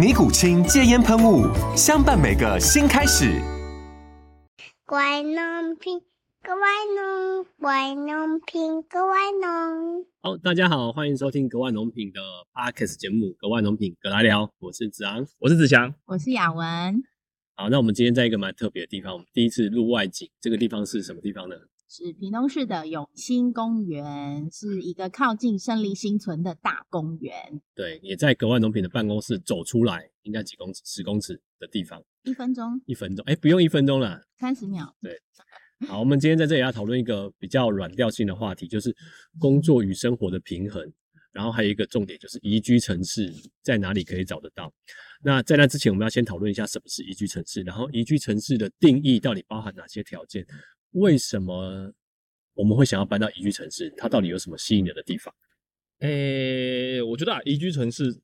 尼古清戒烟喷雾，相伴每个新开始。乖农品，乖农，乖农品，乖农。好，大家好，欢迎收听格外农品的 Podcast 节目《格外农品格来聊》，我是子昂，我是子祥。我是雅文，好，那我们今天在一个蛮特别的地方，我们第一次录外景，这个地方是什么地方呢？是屏东市的永兴公园，是一个靠近胜利新村的大公园，对，也在格外农品的办公室走出来，应该几公尺，十公尺的地方，一分钟一分钟，哎，不用一分钟了。三十秒。对 好，我们今天在这里要讨论一个比较软调性的话题，就是工作与生活的平衡。然后还有一个重点就是宜居城市在哪里可以找得到？那在那之前，我们要先讨论一下什么是宜居城市，然后宜居城市的定义到底包含哪些条件？为什么我们会想要搬到宜居城市？它到底有什么吸引人的地方？诶、我觉得啊，宜居城市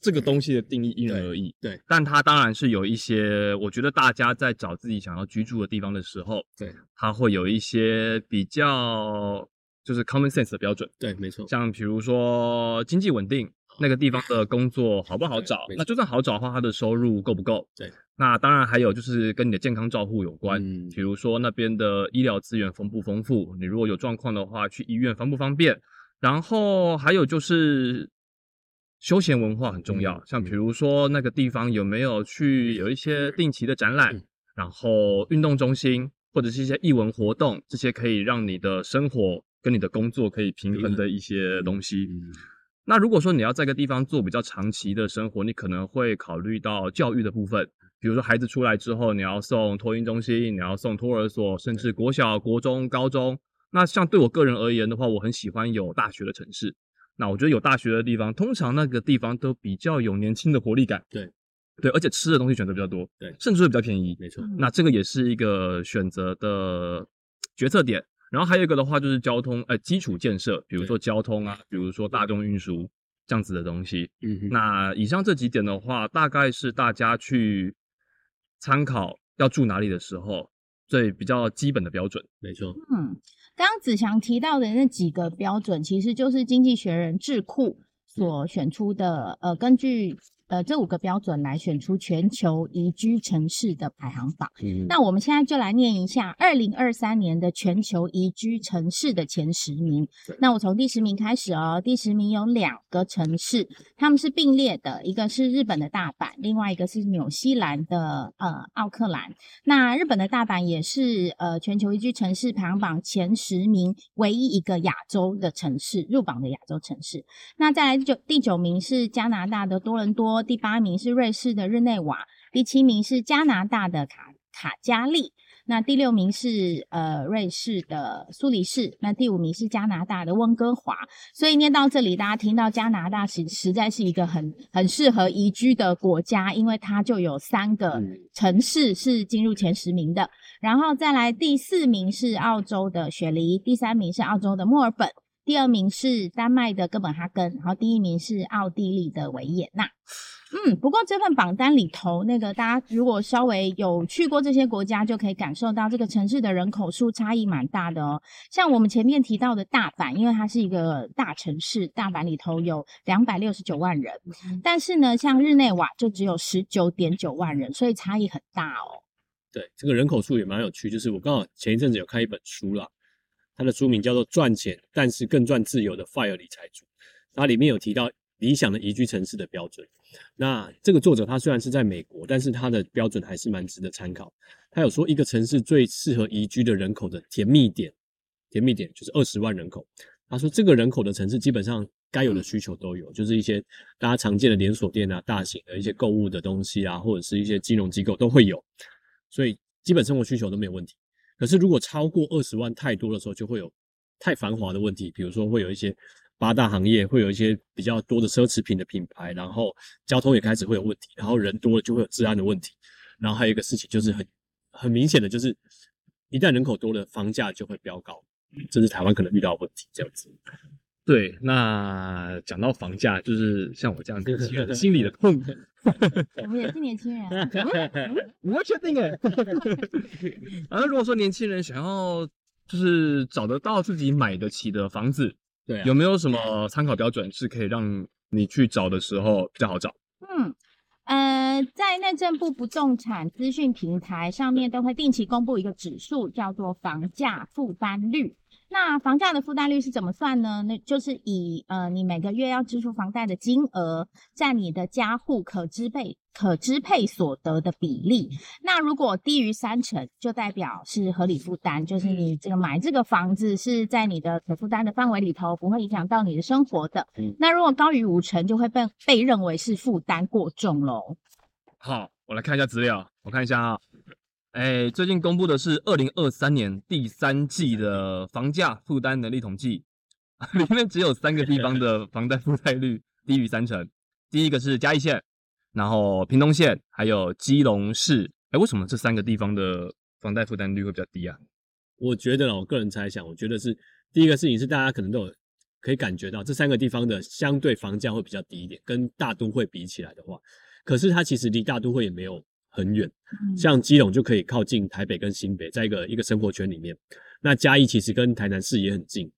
这个东西的定义因人而异，对，但它当然是有一些，我觉得大家在找自己想要居住的地方的时候，对，它会有一些比较就是 common sense 的标准，对，没错，像比如说经济稳定，那个地方的工作好不好找？那就算好找的话，他的收入够不够？对，那当然还有就是跟你的健康照护有关，嗯比如说那边的医疗资源丰不丰富，你如果有状况的话，去医院方不方便？然后还有就是休闲文化很重要，嗯像比如说那个地方有没有去有一些定期的展览，嗯然后运动中心或者是一些艺文活动，这些可以让你的生活跟你的工作可以平衡的一些东西。嗯，那如果说你要在一个地方做比较长期的生活，你可能会考虑到教育的部分，比如说孩子出来之后，你要送托婴中心，你要送托儿所，甚至国小、国中、高中。那像对我个人而言的话，我很喜欢有大学的城市。那我觉得有大学的地方，通常那个地方都比较有年轻的活力感。对，对，而且吃的东西选择比较多，对甚至会比较便宜。没错，那这个也是一个选择的决策点。然后还有一个的话就是交通，呃，基础建设，比如说交通啊，比如说大众运输这样子的东西。嗯哼，那以上这几点的话，大概是大家去参考要住哪里的时候最比较基本的标准。没错，嗯，刚刚子祥提到的那几个标准，其实就是经济学人智库所选出的，呃，根据呃这五个标准来选出全球宜居城市的排行榜。嗯，那我们现在就来念一下二零二三年的全球宜居城市的前十名。那我从第十名开始哦，第十名有两个城市，他们是并列的，一个是日本的大阪，另外一个是纽西兰的呃奥克兰。那日本的大阪也是呃全球宜居城市排行榜前十名唯一一个亚洲的城市入榜的亚洲城市。那再来第九第九名是加拿大的多伦多，第八名是瑞士的日内瓦，第七名是加拿大的卡卡加利，那第六名是呃瑞士的苏黎世，那第五名是加拿大的温哥华。所以念到这里，大家听到加拿大实实在是一个很很适合宜居的国家，因为它就有三个嗯城市是进入前十名的。然后再来第四名是澳洲的雪梨，第三名是澳洲的墨尔本。第二名是丹麦的哥本哈根，然后第一名是奥地利的维也纳。嗯，不过这份榜单里头，那个大家如果稍微有去过这些国家，就可以感受到这个城市的人口数差异蛮大的哦。像我们前面提到的大阪，因为它是一个大城市，大阪里头有两百六十九万人，但是呢，像日内瓦就只有十九点九万人，所以差异很大哦。对，这个人口数也蛮有趣，就是我刚好前一阵子有看一本书啦，它的书名叫做《赚钱但是更赚自由的 FIRE 理财主》，它里面有提到理想的宜居城市的标准。那这个作者他虽然是在美国，但是他的标准还是蛮值得参考。他有说一个城市最适合宜居的人口的甜蜜点，甜蜜点就是二十万人口。他说这个人口的城市基本上该有的需求都有，就是一些大家常见的连锁店啊、大型的一些购物的东西啊，或者是一些金融机构都会有，所以基本生活需求都没有问题。可是如果超过二十万太多的时候，就会有太繁华的问题，比如说会有一些八大行业，会有一些比较多的奢侈品的品牌，然后交通也开始会有问题，然后人多了就会有治安的问题，然后还有一个事情就是很很明显的就是，一旦人口多了，房价就会飙高，这是台湾可能遇到的问题，这样子。对，那讲到房价，就是像我这样年轻人心里的痛。我们也是年轻人啊，我确定哎。然后如果说年轻人想要就是找得到自己买得起的房子，对啊有没有什么参考标准是可以让你去找的时候比较好找？嗯。呃，在内政部不动产资讯平台上面都会定期公布一个指数，叫做房价负担率。那房价的负担率是怎么算呢？那就是以呃你每个月要支付房贷的金额占你的家户可支配可支配所得的比例。那如果低于三成，就代表是合理负担，就是你这个买这个房子是在你的可负担的范围里头，不会影响到你的生活的。嗯那如果高于五成，就会被被认为是负担过重喽。好，我来看一下资料，我看一下啊。哎，最近公布的是二零二三年第三季的房价负担能力统计，里面只有三个地方的房贷负债率 低于三成。第一个是嘉义县，然后屏东县，还有基隆市。哎，为什么这三个地方的房贷负担率会比较低啊？我觉得，我个人猜想，我觉得是第一个事情是大家可能都有可以感觉到，这三个地方的相对房价会比较低一点，跟大都会比起来的话，可是它其实离大都会也没有很远，像基隆就可以靠近台北跟新北，在一个一个生活圈里面。那嘉义其实跟台南市也很近，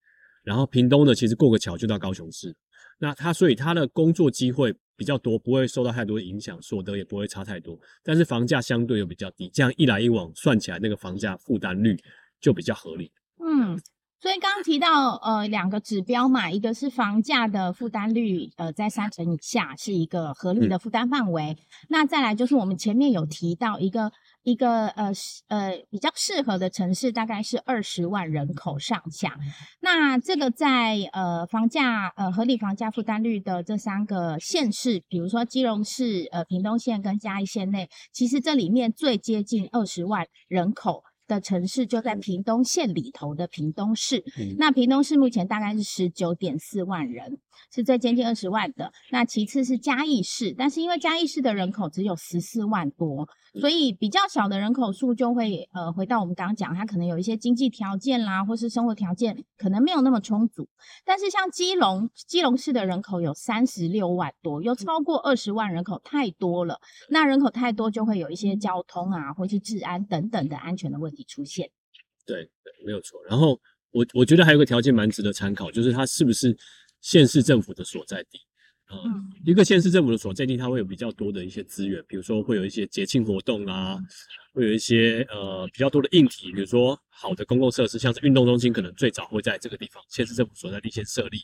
然后屏东呢，其实过个桥就到高雄市。那他所以他的工作机会比较多，不会受到太多影响，所得也不会差太多，但是房价相对又比较低，这样一来一往算起来，那个房价负担率就比较合理。嗯，所以刚刚提到呃两个指标嘛，一个是房价的负担率，呃在三成以下是一个合理的负担范围。那再来就是我们前面有提到一个一个呃是呃比较适合的城市，大概是二十万人口上下。那这个在呃房价呃合理房价负担率的这三个县市，比如说基隆市、呃屏东县跟嘉义县内，其实这里面最接近二十万人口。的城市就在屏东县里头的屏东市，嗯那屏东市目前大概是十九点四万人，是最接近二十万的。那其次是嘉义市，但是因为嘉义市的人口只有十四万多，所以比较小的人口数就会呃回到我们刚刚讲，它可能有一些经济条件啦，或是生活条件可能没有那么充足。但是像基隆，基隆市的人口有三十六万多，有超过二十万人口，太多了。那人口太多，就会有一些交通啊，或是治安等等的安全的问题出现。对对，没有错。然后我我觉得还有个条件蛮值得参考，就是它是不是县市政府的所在地。呃嗯一个县市政府的所在地，它会有比较多的一些资源，比如说会有一些节庆活动啊，会有一些呃比较多的硬体，比如说好的公共设施，像是运动中心，可能最早会在这个地方县市政府所在地先设立，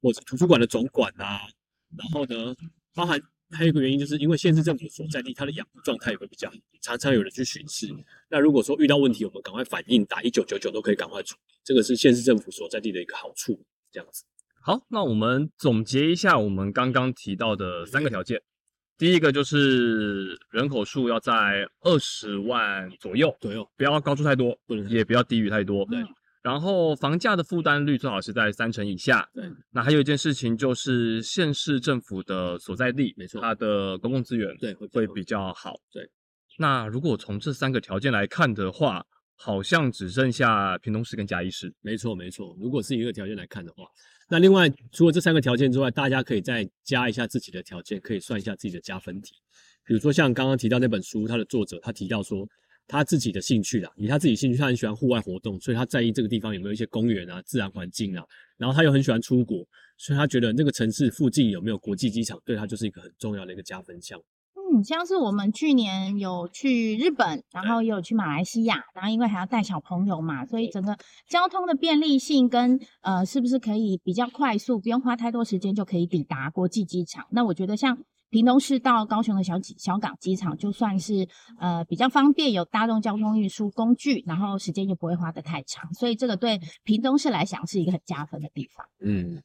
或者图书馆的总馆啊。然后呢，包含还有一个原因，就是因为县市政府所在地，它的养护状态也会比较好，常常有人去巡视。那如果说遇到问题，我们赶快反应，打一九九九都可以赶快处理，这个是县市政府所在地的一个好处。这样子，好，那我们总结一下我们刚刚提到的三个条件。第一个就是人口数要在二十万左右，左右不要高出太多，不能也不要低于太多。对。然后房价的负担率最好是在三成以下。对。那还有一件事情就是县市政府的所在地，没错它的公共资源对会会比较好。对。那如果从这三个条件来看的话，好像只剩下屏东市跟嘉义市。没错没错。如果是一个条件来看的话，那另外除了这三个条件之外，大家可以再加一下自己的条件，可以算一下自己的加分题。比如说像刚刚提到那本书，它的作者他提到说。他自己的兴趣啦，以他自己兴趣，他很喜欢户外活动，所以他在意这个地方有没有一些公园啊、自然环境啊。然后他又很喜欢出国，所以他觉得那个城市附近有没有国际机场，对他就是一个很重要的一个加分项。嗯，像是我们去年有去日本，然后也有去马来西亚，然后因为还要带小朋友嘛，所以整个交通的便利性跟呃，是不是可以比较快速，不用花太多时间就可以抵达国际机场？那我觉得像屏东市到高雄的小机小港机场，就算是呃比较方便，有大众交通运输工具，然后时间就不会花得太长，所以这个对屏东市来讲是一个很加分的地方。嗯，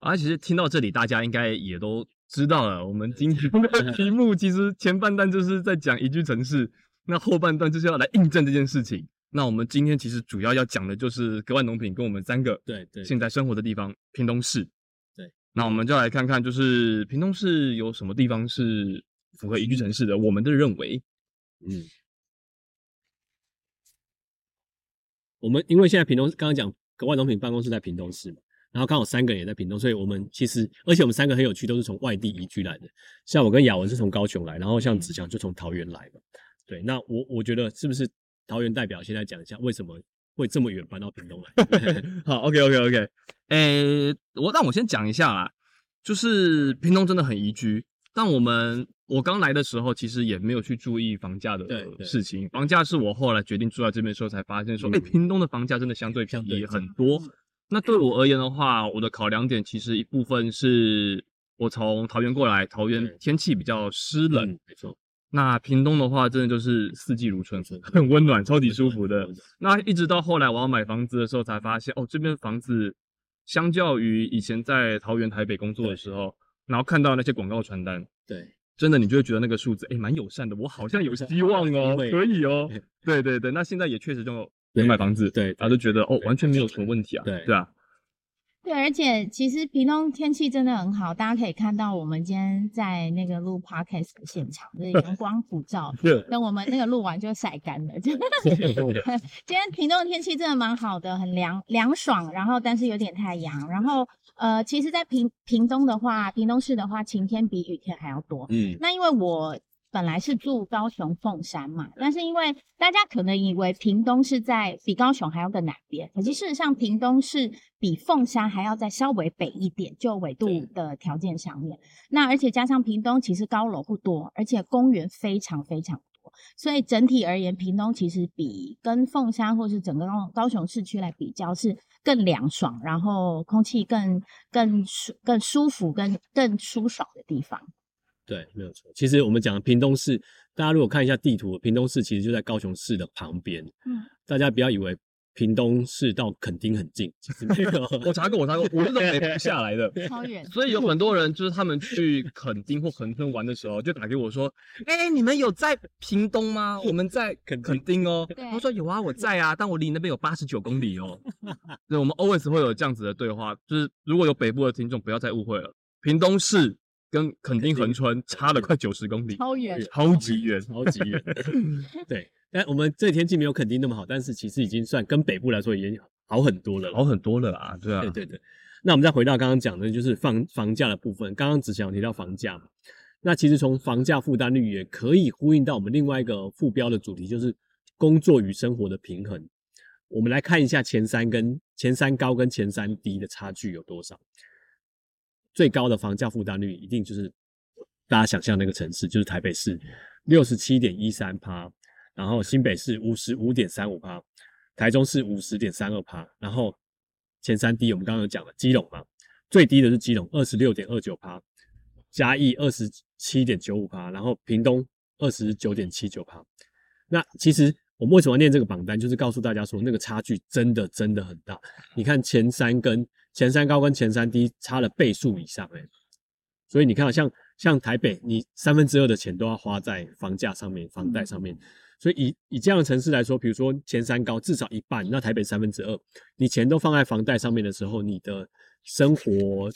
啊，其实听到这里，大家应该也都知道了，我们今天的 题目其实前半段就是在讲宜居城市，那后半段就是要来印证这件事情。那我们今天其实主要要讲的就是格外农品跟我们三个对对，现在生活的地方屏东市。那我们就来看看，就是屏东市有什么地方是符合宜居城市的，我们的认为。嗯，我们因为现在屏东刚刚讲格外农品办公室在屏东市嘛，然后刚好三个人也在屏东，所以我们其实而且我们三个很有趣，都是从外地移居来的。像我跟雅文是从高雄来，然后像子祥就从桃园来嘛。对，那我我觉得是不是桃园代表现在讲一下为什么会这么远搬到屏东来？好，OK OK OK，诶、我让我先讲一下啦，就是屏东真的很宜居，但我们我刚来的时候其实也没有去注意房价的事情，房价是我后来决定住在这边的时候才发现说，屏东的房价真的相对便宜很多。那对我而言的话，我的考量点其实一部分是我从桃园过来，桃园天气比较湿冷，嗯没错，那屏东的话，真的就是四季如春，很温暖，超级舒服的。那一直到后来我要买房子的时候，才发现哦，这边房子相较于以前在桃园、台北工作的时候，然后看到那些广告传单，对，真的你就会觉得那个数字哎蛮友善的，我好像有希望哦，对可以哦。对对对，那现在也确实就有买房子，对然后就觉得哦完全没有什么问题啊，对对啊，对，而且其实屏东天气真的很好，大家可以看到我们今天在那个录 podcast 的现场，就是阳 光普照，是等我们那个录完就晒干了。就今天屏东的天气真的蛮好的，很凉凉爽，然后但是有点太阳，然后呃，其实，在屏屏东的话，屏东市的话，晴天比雨天还要多。嗯，那因为我本来是住高雄凤山嘛，但是因为大家可能以为屏东是在比高雄还要更南边，可是事实上屏东是比凤山还要再稍微北一点，就纬度的条件上面。那而且加上屏东其实高楼不多，而且公园非常非常多，所以整体而言，屏东其实比跟凤山或是整个高高雄市区来比较是更凉爽，然后空气更更舒更舒服、更更舒爽的地方。对，没有错。其实我们讲的屏东市，大家如果看一下地图，屏东市其实就在高雄市的旁边。嗯，大家不要以为屏东市到垦丁很近，其实没有。我查过，我查过，我是从北部下来的。超远。所以有很多人就是他们去垦丁或恒春玩的时候，就打给我说：“哎、你们有在屏东吗？我们在垦垦丁哦。”对我说：“有啊，我在啊，但我离那边有八十九公里哦。”对，我们 always 会有这样子的对话，就是如果有北部的听众，不要再误会了，屏东市跟垦丁恒春差了快九十公里，超远，超级远。超级远。对，但我们这天气没有垦丁那么好，但是其实已经算跟北部来说已经好很多了。好很多了啦，对啊，对对对。那我们再回到刚刚讲的，就是房房价的部分。刚刚只想提到房价嘛，那其实从房价负担率也可以呼应到我们另外一个副标的主题，就是工作与生活的平衡。我们来看一下前三跟前三高跟前三低的差距有多少。最高的房价负担率一定就是大家想象那个城市，就是台北市六十七点一三趴，然后新北市五十五点三五趴，台中市五十点三二趴，然后前三低我们刚刚有讲了，基隆嘛，最低的是基隆二十六点二九趴，嘉义二十七点九五趴，然后屏东二十九点七九趴。那其实我们为什么要念这个榜单，就是告诉大家说那个差距真的真的很大。你看前三跟前三高跟前三低差了倍数以上、欸，所以你看像像台北，你三分之二的钱都要花在房价上面、房贷上面。所以以以这样的城市来说，比如说前三高至少一半，那台北三分之二，你钱都放在房贷上面的时候，你的生活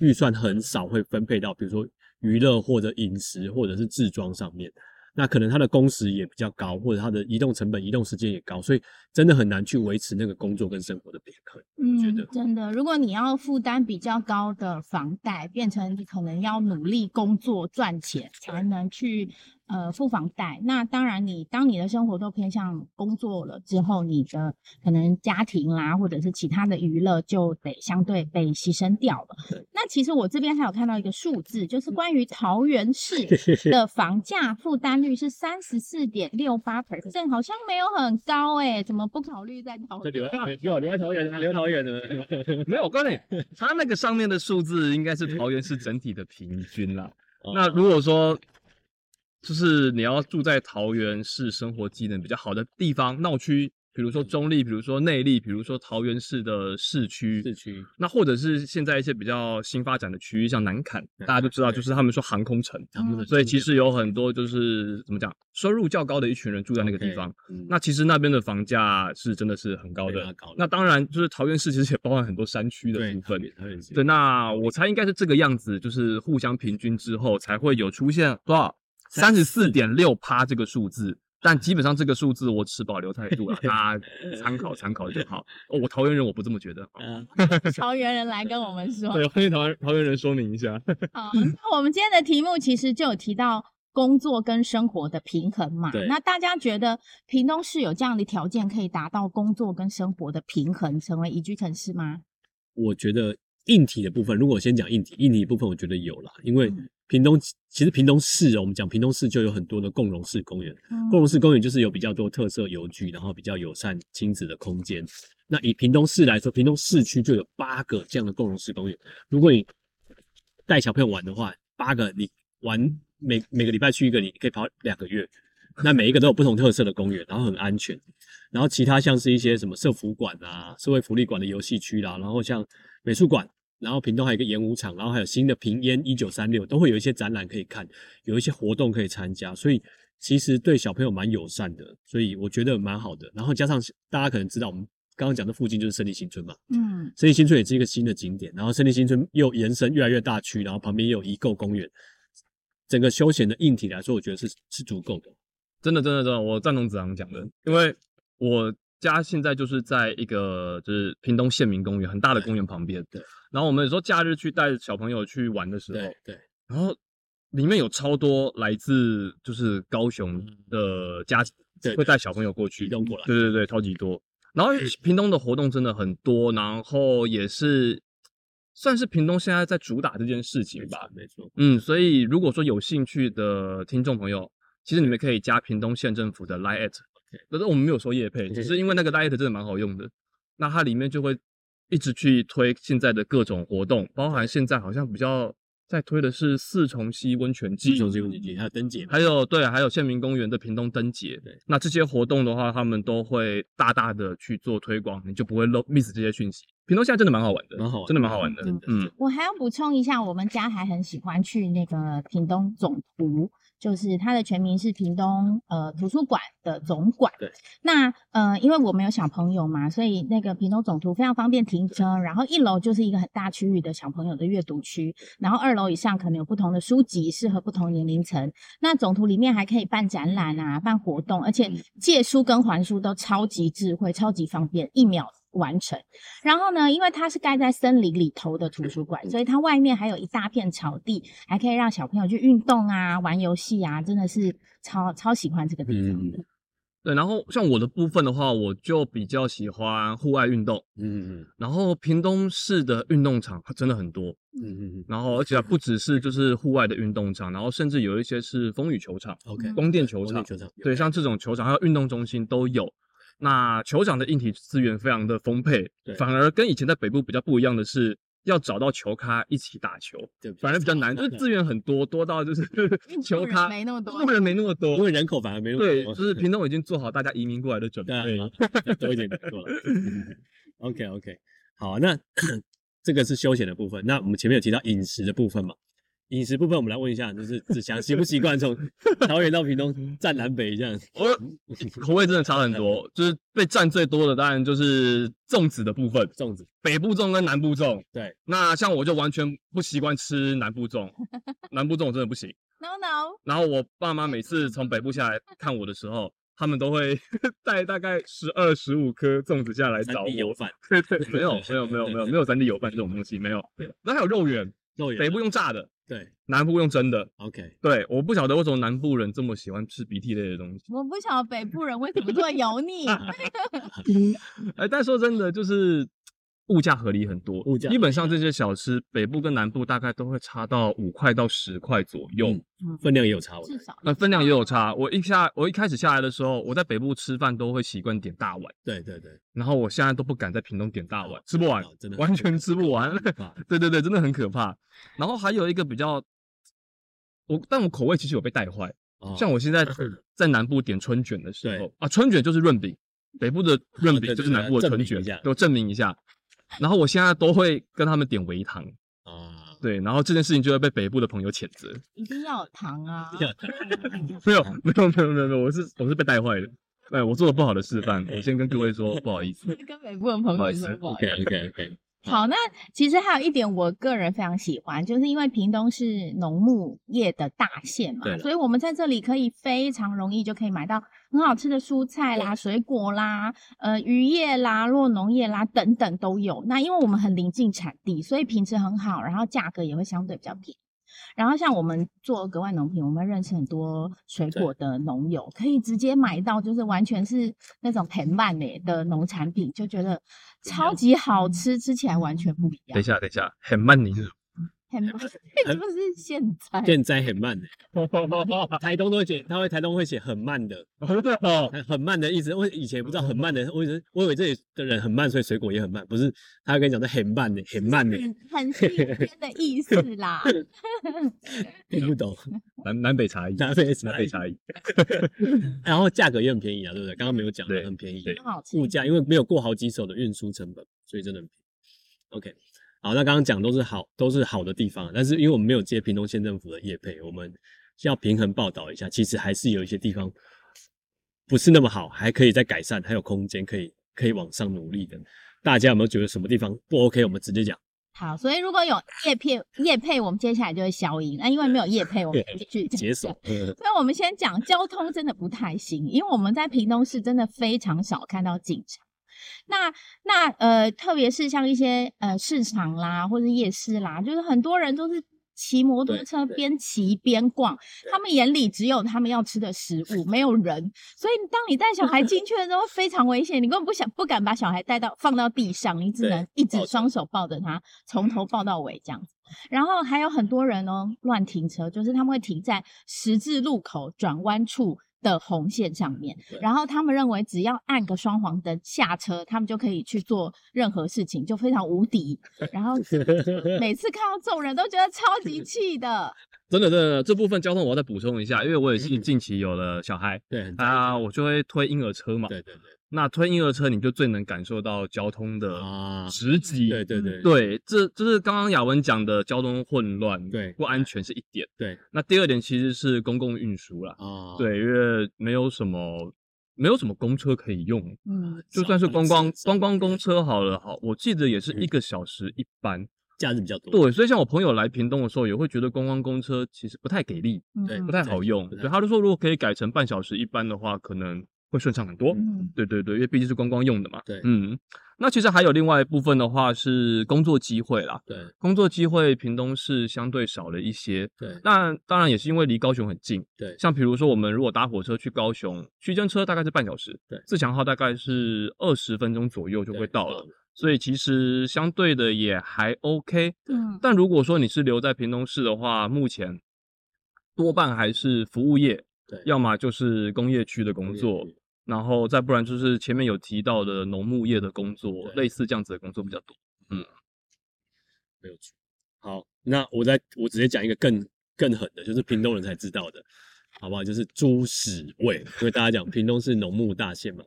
预算很少会分配到，比如说娱乐或者饮食或者是置装上面。那可能他的工时也比较高，或者他的移动成本、移动时间也高，所以真的很难去维持那个工作跟生活的平衡。觉得嗯，真的，如果你要负担比较高的房贷，变成你可能要努力工作赚钱才能去呃付房贷，那当然你当你的生活都偏向工作了之后，你的可能家庭啦或者是其他的娱乐就得相对被牺牲掉了。那其实我这边还有看到一个数字，就是关于桃园市 的房价负担率是三十四点六八 percent，好像没有很高哎、怎么不考虑在桃这园？留留留在桃园，留桃园的。没有，我告诉你，他那个上面的数字应该是桃园市整体的平均啦。那如果说就是你要住在桃园市生活机能比较好的地方闹区，比如说中立，比如说内坜，比如说桃园市的市区，市区那或者是现在一些比较新发展的区域，像南坎，大家都知道，就是他们说航空城，所以其实有很多就是怎么讲，收入较高的一群人住在那个地方。嗯那其实那边的房价是真的是很高的高的。那当然，就是桃园市其实也包含很多山区的部分。对，那我猜应该是这个样子，就是互相平均之后才会有出现多少三十四点六趴这个数字。但基本上这个数字我持保留态度了，大家 参考参考就好。哦，我桃园人我不这么觉得。啊，桃园人来跟我们说。对，欢迎桃园桃园人说明一下。好，那我们今天的题目其实就有提到工作跟生活的平衡嘛。对那大家觉得屏东市有这样的条件可以达到工作跟生活的平衡，成为宜居城市吗？我觉得硬体的部分，如果先讲硬体，硬体部分我觉得有了，因为嗯屏东其实屏东市哦，我们讲屏东市就有很多的共融式公园，嗯共融式公园就是有比较多特色游具，然后比较友善亲子的空间。那以屏东市来说，屏东市区就有八个这样的共融式公园。如果你带小朋友玩的话，八个你玩每每个礼拜去一个，你可以跑两个月。那每一个都有不同特色的公园，然后很安全。然后其他像是一些什么社福馆啊、社会福利馆的游戏区啦，然后像美术馆，然后屏东还有一个演武场，然后还有新的平烟一九三六，都会有一些展览可以看，有一些活动可以参加，所以其实对小朋友蛮友善的，所以我觉得蛮好的。然后加上大家可能知道，我们刚刚讲的附近就是胜利新村嘛，嗯，胜利新村也是一个新的景点，然后胜利新村又延伸越来越大区，然后旁边又有宜购公园，整个休闲的硬体来说，我觉得是是足够的。真的，真的，真的，我赞同子昂讲的，因为我家现在就是在一个就是屏东县民公园很大的公园旁边，对。然后我们有时候假日去带小朋友去玩的时候，对对，然后里面有超多来自就是高雄的家庭对会带小朋友过去对对对，超级多。然后屏东的活动真的很多，然后也是算是屏东现在在主打这件事情吧。没错。嗯，所以如果说有兴趣的听众朋友，其实你们可以加屏东县政府的 Line at，可是我们没有说业配，只是因为那个 Line at 真的蛮好用的。那它里面就会一直去推现在的各种活动，包含现在好像比较在推的是四重溪温泉季，四重溪温泉季还有灯节还有对，还有县民公园的屏东灯节。对，那这些活动的话，他们都会大大的去做推广，你就不会漏 miss 这些讯息。屏东现在真的蛮好玩的，蛮好玩真的蛮好玩的嗯，我还要补充一下，我们家还很喜欢去那个屏东总图，就是它的全名是屏东呃图书馆的总馆。对，那呃，因为我们有小朋友嘛，所以那个屏东总图非常方便停车，然后一楼就是一个很大区域的小朋友的阅读区，然后二楼以上可能有不同的书籍，适合不同年龄层。那总图里面还可以办展览啊，办活动，而且借书跟还书都超级智慧，超级方便，一秒。完成，然后呢，因为它是盖在森林里头的图书馆，所以它外面还有一大片草地，还可以让小朋友去运动啊、玩游戏啊，真的是超超喜欢这个地方嗯的。对。然后像我的部分的话，我就比较喜欢户外运动。嗯嗯然后屏东市的运动场真的很多，嗯嗯嗯然后而且不只是就是户外的运动场，然后甚至有一些是风雨球场、，OK，宫殿球场球场对，像这种球场还有运动中心都有。那球场的硬体资源非常的丰沛对，反而跟以前在北部比较不一样的是，要找到球咖一起打球，对，反而比较难，就是资源很多，多到就是球咖没那么多路人没那么多因，为人口反而没那么多对，就是 屏东已经做好大家移民过来的准备对啊，多一点就够了。OK OK，好，那 这个是休闲的部分。那我们前面有提到饮食的部分嘛？饮食部分我们来问一下，就是 子祥习不习惯从桃园到屏东站南北这样？我口味真的差很多，就是被占最多的当然就是粽子的部分，粽子，北部粽跟南部粽。对，那像我就完全不习惯吃南部粽，南部粽我真的不行。No No，然后我爸妈每次从北部下来看我的时候，他们都会带大概十二十五颗粽子下来找我。地油饭、对对，没有没有没有没有没有三地油饭这种东西没有。那还有肉圆，肉圆，北部用炸的，对南部用蒸的。，OK，对，我不晓得为什么南部人这么喜欢吃鼻涕类的东西。我不晓得北部人为什么这么油腻。哎，但说真的，就是物价合理很多。物价基本上这些小吃，北部跟南部大概都会差到五块到十块左右。嗯分量也有差，我至少那分量也有差。我一下我一开始下来的时候，我在北部吃饭都会习惯点大碗，对对对，然后我现在都不敢在屏东点大碗，吃不完哦，真的完全吃不完。啊 对对对，真的很可怕。然后还有一个比较我但我口味其实有被带坏，哦像我现在 在南部点春卷的时候啊，春卷就是润饼，北部的润饼就是南部的春卷我证明一下。然后我现在都会跟他们点微糖，啊，对，然后这件事情就会被北部的朋友谴责。一定要有糖啊！没有，没有，没有，没有，没有，我是我是被带坏的。哎，我做了不好的示范，我先跟各位说不好意思。跟北部的朋友不好意思说不好意思 OK OK OK，好，那其实还有一点，我个人非常喜欢，就是因为屏东是农牧业的大县嘛所以我们在这里可以非常容易就可以买到很好吃的蔬菜啦、水果啦、呃渔业啦、落农业啦等等都有。那因为我们很临近产地，所以品质很好，然后价格也会相对比较便宜。然后像我们做格外农品，我们认识很多水果的农友，可以直接买到就是完全是那种很慢的的农产品，就觉得超级好？吃，吃起来完全不一样等一。下，等一下，很慢你是很慢，不是现在。现在很慢的，台东都会写，他会台东会写很慢的，很很慢的意思。我以前不知道很慢的，我以为我以为这里的人很慢，所以水果也很慢，不是？他会跟你讲的很慢的，很慢的，很细边的意思啦。听不懂。南南北差异，南北南北差异。然后价格也很便宜啊，对不对？刚刚没有讲很便宜。物价因为没有过好几手的运输成本，所以真的很便宜。OK，好，那刚刚讲都是好都是好的地方，但是因为我们没有接屏东县政府的业配，我们要平衡报道一下，其实还是有一些地方不是那么好，还可以再改善，还有空间可以可以往上努力的。大家有没有觉得什么地方不 OK？我们直接讲。好，所以如果有叶片叶配，我们接下来就会消音。那因为没有叶配，我们继续 解锁。嗯所以我们先讲交通真的不太行，因为我们在屏东市真的非常少看到警察。那那呃，特别是像一些呃市场啦，或者夜市啦，就是很多人都是骑摩托车边骑边逛，他们眼里只有他们要吃的食物，没有人。所以当你带小孩进去的时候非常危险，你根本不想不敢把小孩带到放到地上，你只能一直双手抱着他，从头抱到尾这样子。然后还有很多人哦乱停车，就是他们会停在十字路口转弯处的红线上面，然后他们认为只要按个双黄灯下车，他们就可以去做任何事情，就非常无敌。然后 每次看到这种人都觉得超级气的。真的，真的，这部分交通我要再补充一下，因为我也是近期有了小孩对，啊，我就会推婴儿车嘛。对对对那推婴儿车，你就最能感受到交通的啊，直击。对对对对，这这是刚刚雅文讲的交通混乱，对不安全是一点。对那第二点其实是公共运输啦，啊，对，因为没有什么没有什么公车可以用，嗯，就算是观光少观光公车好了，好，我记得也是一个小时一班。假日比较多。对，所以像我朋友来屏东的时候，也会觉得观光公车其实不太给力，对嗯不太好用。对，他就说如果可以改成半小时一班的话，可能会顺畅很多。嗯对对对，因为毕竟是观光用的嘛。对嗯，那其实还有另外一部分的话是工作机会啦。对工作机会，屏东市相对少了一些。对那当然也是因为离高雄很近。对像比如说，我们如果搭火车去高雄，区间车大概是半小时，对自强号大概是二十分钟左右就会到了。所以其实相对的也还 OK。嗯但如果说你是留在屏东市的话，目前多半还是服务业，对要么就是工业区的工作然后再不然就是前面有提到的农牧业的工作，对类似这样子的工作比较多。嗯没有错。好，那我再我直接讲一个更更狠的，就是屏东人才知道的，好不好？就是猪屎味，因为大家讲屏东是农牧大县嘛，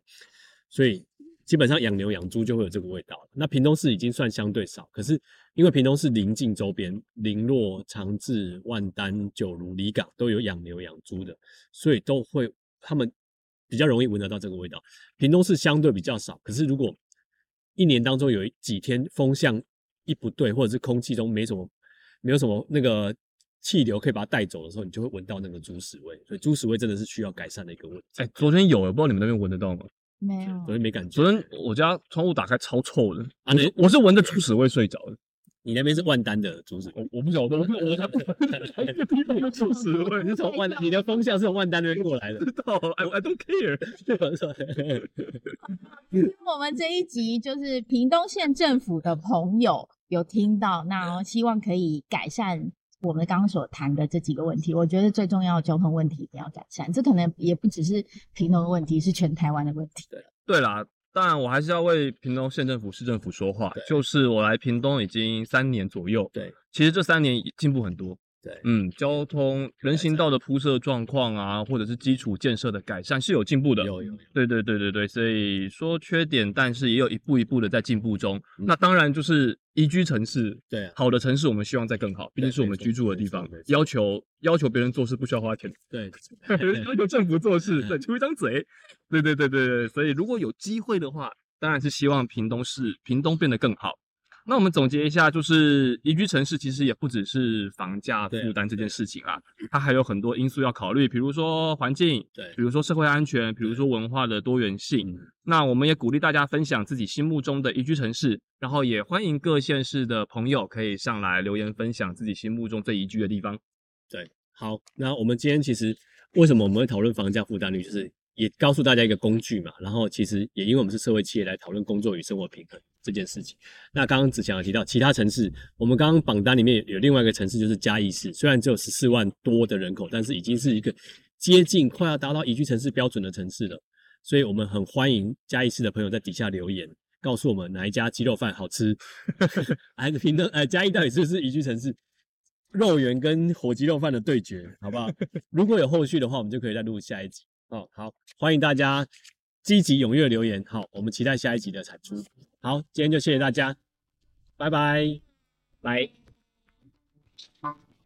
所以基本上养牛养猪就会有这个味道。那屏东市已经算相对少，可是因为屏东是临近周边，林洛、长治、万丹、九如、离港都有养牛养猪的，所以都会他们比较容易闻得到这个味道。屏东是相对比较少，可是如果一年当中有一几天风向一不对，或者是空气中没什么没有什么那个气流可以把它带走的时候，你就会闻到那个猪屎味。所以猪屎味真的是需要改善的一个问题。哎、昨天有，我不知道你们那边闻得到吗？没有昨天没感觉。昨天我家窗户打开超臭的，啊你我是闻着猪屎味睡着的。你那边是万丹的猪屎味，我我不晓得，我我家 地方的猪屎味，你是从万 你的风向是从万丹那边过来的。知道？I I don't care。我们这一集就是屏东县政府的朋友有听到，那希望可以改善我们刚刚所谈的这几个问题。我觉得最重要的交通问题一定要改善，这可能也不只是屏东的问题，是全台湾的问题。对啦，当然我还是要为屏东县政府、市政府说话。就是我来屏东已经三年左右，对，其实这三年进步很多。对嗯，交通人行道的铺设状况啊，或者是基础建设的改善是有进步的。有有有，对对对对对，所以说缺点，但是也有一步一步的在进步中。嗯那当然就是宜居城市，对啊好的城市我们希望再更好，毕竟是我们居住的地方要求要求别人做事不需要花钱，对，要求政府做事，嗯对，出一张嘴，对对对对对，所以如果有机会的话，当然是希望屏东市屏东变得更好。那我们总结一下，就是宜居城市其实也不只是房价负担这件事情啊，它还有很多因素要考虑，比如说环境，对比如说社会安全，比如说文化的多元性。嗯那我们也鼓励大家分享自己心目中的宜居城市，然后也欢迎各县市的朋友可以上来留言分享自己心目中最宜居的地方。对，好，那我们今天其实为什么我们会讨论房价负担率，就是也告诉大家一个工具嘛。然后其实也因为我们是社会企业来讨论工作与生活平衡这件事情。那刚刚子强有提到其他城市，我们刚刚榜单里面有另外一个城市就是嘉义市，虽然只有十四万多的人口，但是已经是一个接近快要达到宜居城市标准的城市了。所以我们很欢迎嘉义市的朋友在底下留言。告诉我们哪一家鸡肉饭好吃，还是平等？呃，嘉义到底是不是宜居城市？肉圆跟火鸡肉饭的对决，好不好？如果有后续的话，我们就可以再录下一集。哦，好，欢迎大家积极踊跃留言。好，我们期待下一集的产出。好，今天就谢谢大家，拜拜，拜。